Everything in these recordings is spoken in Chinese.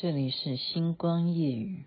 这里是星光夜雨。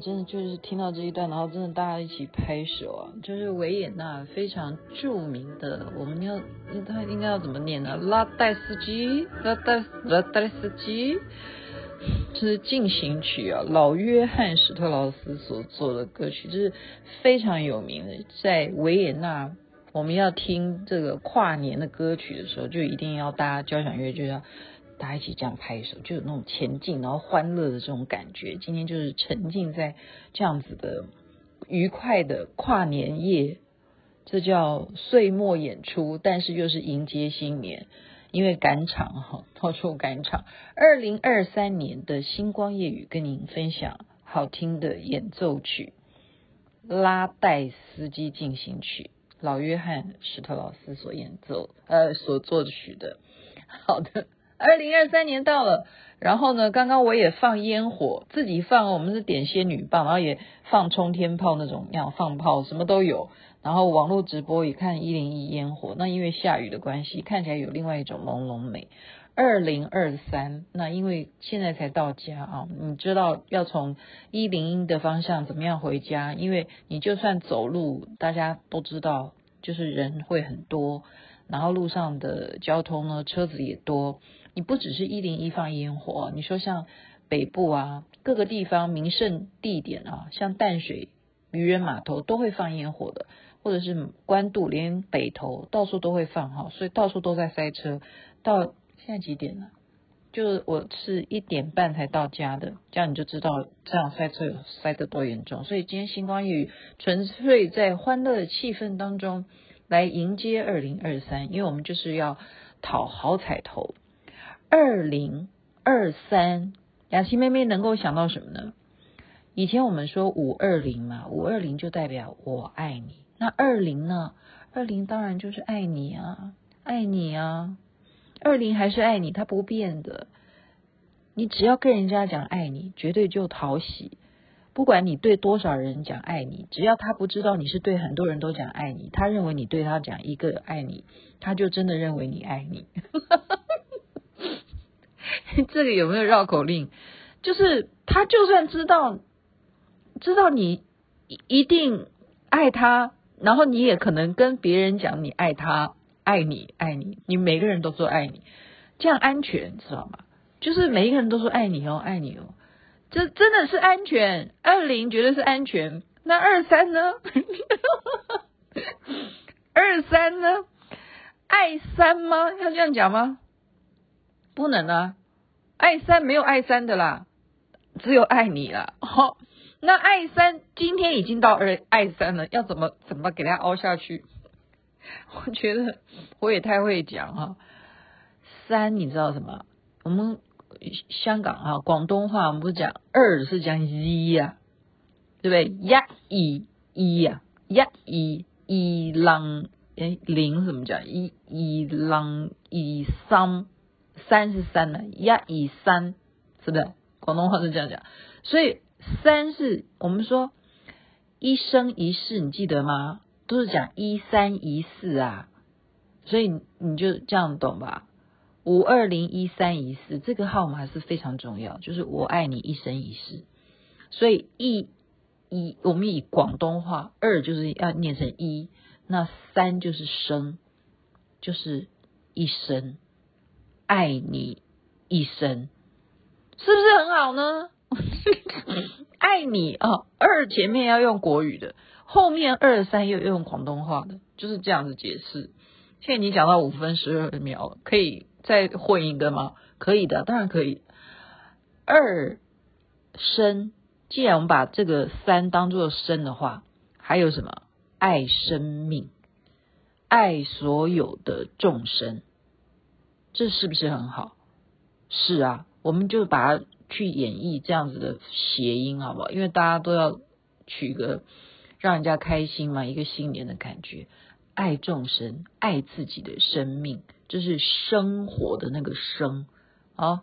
真的就是听到这一段，然后真的大家一起拍手啊！就是维也纳非常著名的，我们要他应该要怎么念呢？拉戴斯基，拉代拉代斯基，这是进行曲啊，老约翰史特劳斯所做的歌曲，就是非常有名的。在维也纳，我们要听这个跨年的歌曲的时候，就一定要搭交响乐，就要。大家一起这样拍手，就有那种前进然后欢乐的这种感觉。今天就是沉浸在这样子的愉快的跨年夜，这叫岁末演出，但是又是迎接新年，因为赶场哈，到处赶场。二零二三年的星光夜语，跟您分享好听的演奏曲《拉代斯基进行曲》，老约翰史特劳斯所演奏呃所作曲的。好的。二零二三年到了，然后呢，刚刚我也放烟火，自己放，我们是点仙女棒，然后也放冲天炮那种，要放炮什么都有，然后网络直播也看一零一烟火，那因为下雨的关系，看起来有另外一种朦胧美。二零二三，那因为现在才到家啊，你知道要从一零一的方向怎么样回家？因为你就算走路，大家都知道，就是人会很多，然后路上的交通呢，车子也多。你不只是一零一放烟火，你说像北部啊，各个地方名胜地点啊，像淡水渔人码头都会放烟火的，或者是关渡连北头到处都会放哈，所以到处都在塞车。到现在几点了？就我是一点半才到家的，这样你就知道这样塞车塞得多严重。所以今天星光雨纯粹在欢乐的气氛当中来迎接二零二三，因为我们就是要讨好彩头。二零二三，雅琪妹妹能够想到什么呢？以前我们说五二零嘛，五二零就代表我爱你。那二零呢？二零当然就是爱你啊，爱你啊。二零还是爱你，它不变的。你只要跟人家讲爱你，绝对就讨喜。不管你对多少人讲爱你，只要他不知道你是对很多人都讲爱你，他认为你对他讲一个爱你，他就真的认为你爱你。这个有没有绕口令？就是他就算知道知道你一定爱他，然后你也可能跟别人讲你爱他，爱你，爱你，你每个人都说爱你，这样安全，知道吗？就是每一个人都说爱你哦，爱你哦，这真的是安全。二零绝对是安全，那二三呢？二三呢？爱三吗？要这样讲吗？不能啊。爱三没有爱三的啦，只有爱你啦。好、那爱三今天已经到二爱三了，要怎么怎么给他凹下去？我觉得我也太会讲哈、啊。三你知道什么？我们香港啊，广东话我们不是讲二是讲一呀、啊，对不对？一、二、一呀，一、一、啷，哎，零怎么讲？一、一、啷，一、三。三是三呢，一二三，是不是？广东话是这样讲，所以三是我们说一生一世，你记得吗？都是讲一三一四啊，所以你就这样懂吧？五二零一三一四这个号码是非常重要，就是我爱你一生一世。所以一一我们以广东话二就是要念成一，那三就是生，就是一生。爱你一生，是不是很好呢？爱你啊，二前面要用国语的，后面二三又用广东话的，就是这样子解释。现在你讲到五分十二秒，可以再混一个吗？可以的，当然可以。二生，既然我们把这个三当做生的话，还有什么？爱生命，爱所有的众生，这是不是很好？是啊，我们就把它去演绎这样子的谐音，好不好？因为大家都要取个让人家开心嘛，一个新年的感觉。爱众生，爱自己的生命，就是生活的那个生啊。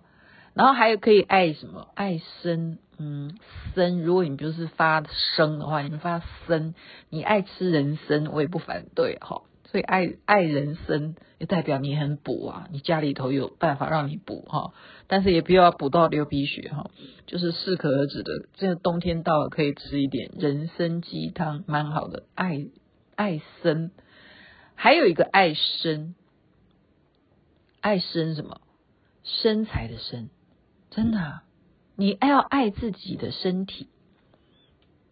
然后还有可以爱什么？爱生，嗯，生。如果你就是发生的话，你发生，你爱吃人参，我也不反对哈。所以爱爱人参，也代表你很补啊，你家里头有办法让你补哈。但是也不要补到流鼻血哈，就是适可而止的。这个冬天到了，可以吃一点人参鸡汤，蛮好的。爱爱生。还有一个爱身，爱身什么？身材的身，真的啊，你要爱自己的身体，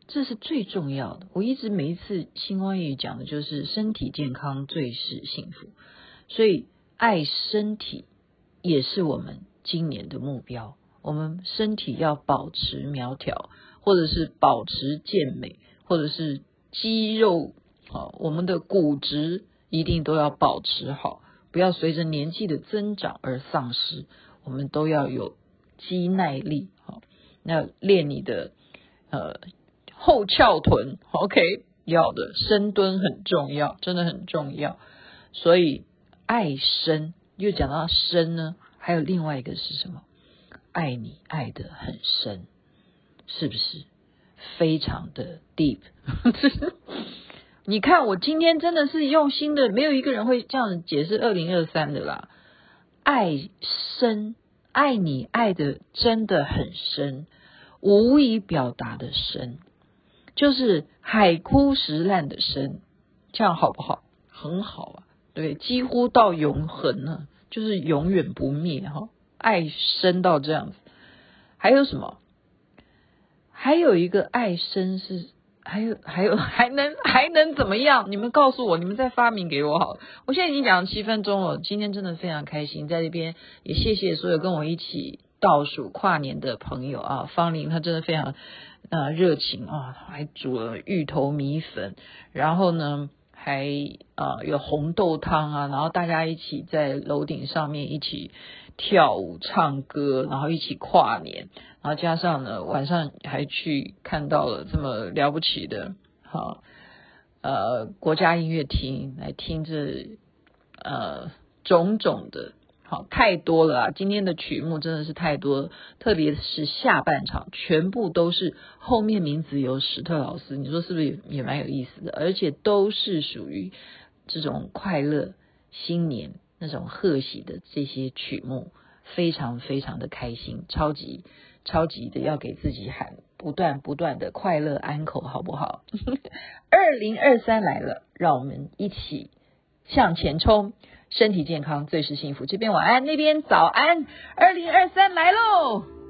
这是最重要的。我一直每一次星光夜语讲的就是身体健康最是幸福，所以爱身体也是我们今年的目标。我们身体要保持苗条，或者是保持健美，或者是肌肉啊，我们的骨质。一定都要保持好，不要随着年纪的增长而丧失。我们都要有肌耐力，好，那练你的呃后翘臀，OK，要的深蹲很重要，真的很重要。所以爱深又讲到深呢，还有另外一个是什么？爱你爱得很深，是不是？非常的 deep。你看，我今天真的是用心的，没有一个人会这样解释二零二三的啦。爱深，爱你爱的真的很深，无以表达的深，就是海枯石烂的深，这样好不好？很好啊，对，几乎到永恒了，就是永远不灭哈。爱深到这样子，还有什么？还有一个爱深是。还有还有还能还能怎么样？你们告诉我，你们再发明给我好。我现在已经讲了七分钟了，今天真的非常开心，在这边也谢谢所有跟我一起倒数跨年的朋友啊。方林他真的非常啊热情啊，还煮了芋头米粉，然后呢还啊有红豆汤啊，然后大家一起在楼顶上面一起跳舞唱歌，然后一起跨年。然后加上呢，晚上还去看到了这么了不起的，好，呃，国家音乐厅来听这，呃，种种的，太多了啊！今天的曲目真的是太多，特别是下半场，全部都是后面名字有史特老师，你说是不是也也蛮有意思的？而且都是属于这种快乐新年那种贺喜的这些曲目，非常非常的开心，超级。超级的要给自己喊，不断不断的快乐安口，好不好？二零二三来了，让我们一起向前冲，身体健康最是幸福。这边晚安，那边早安，二零二三来喽！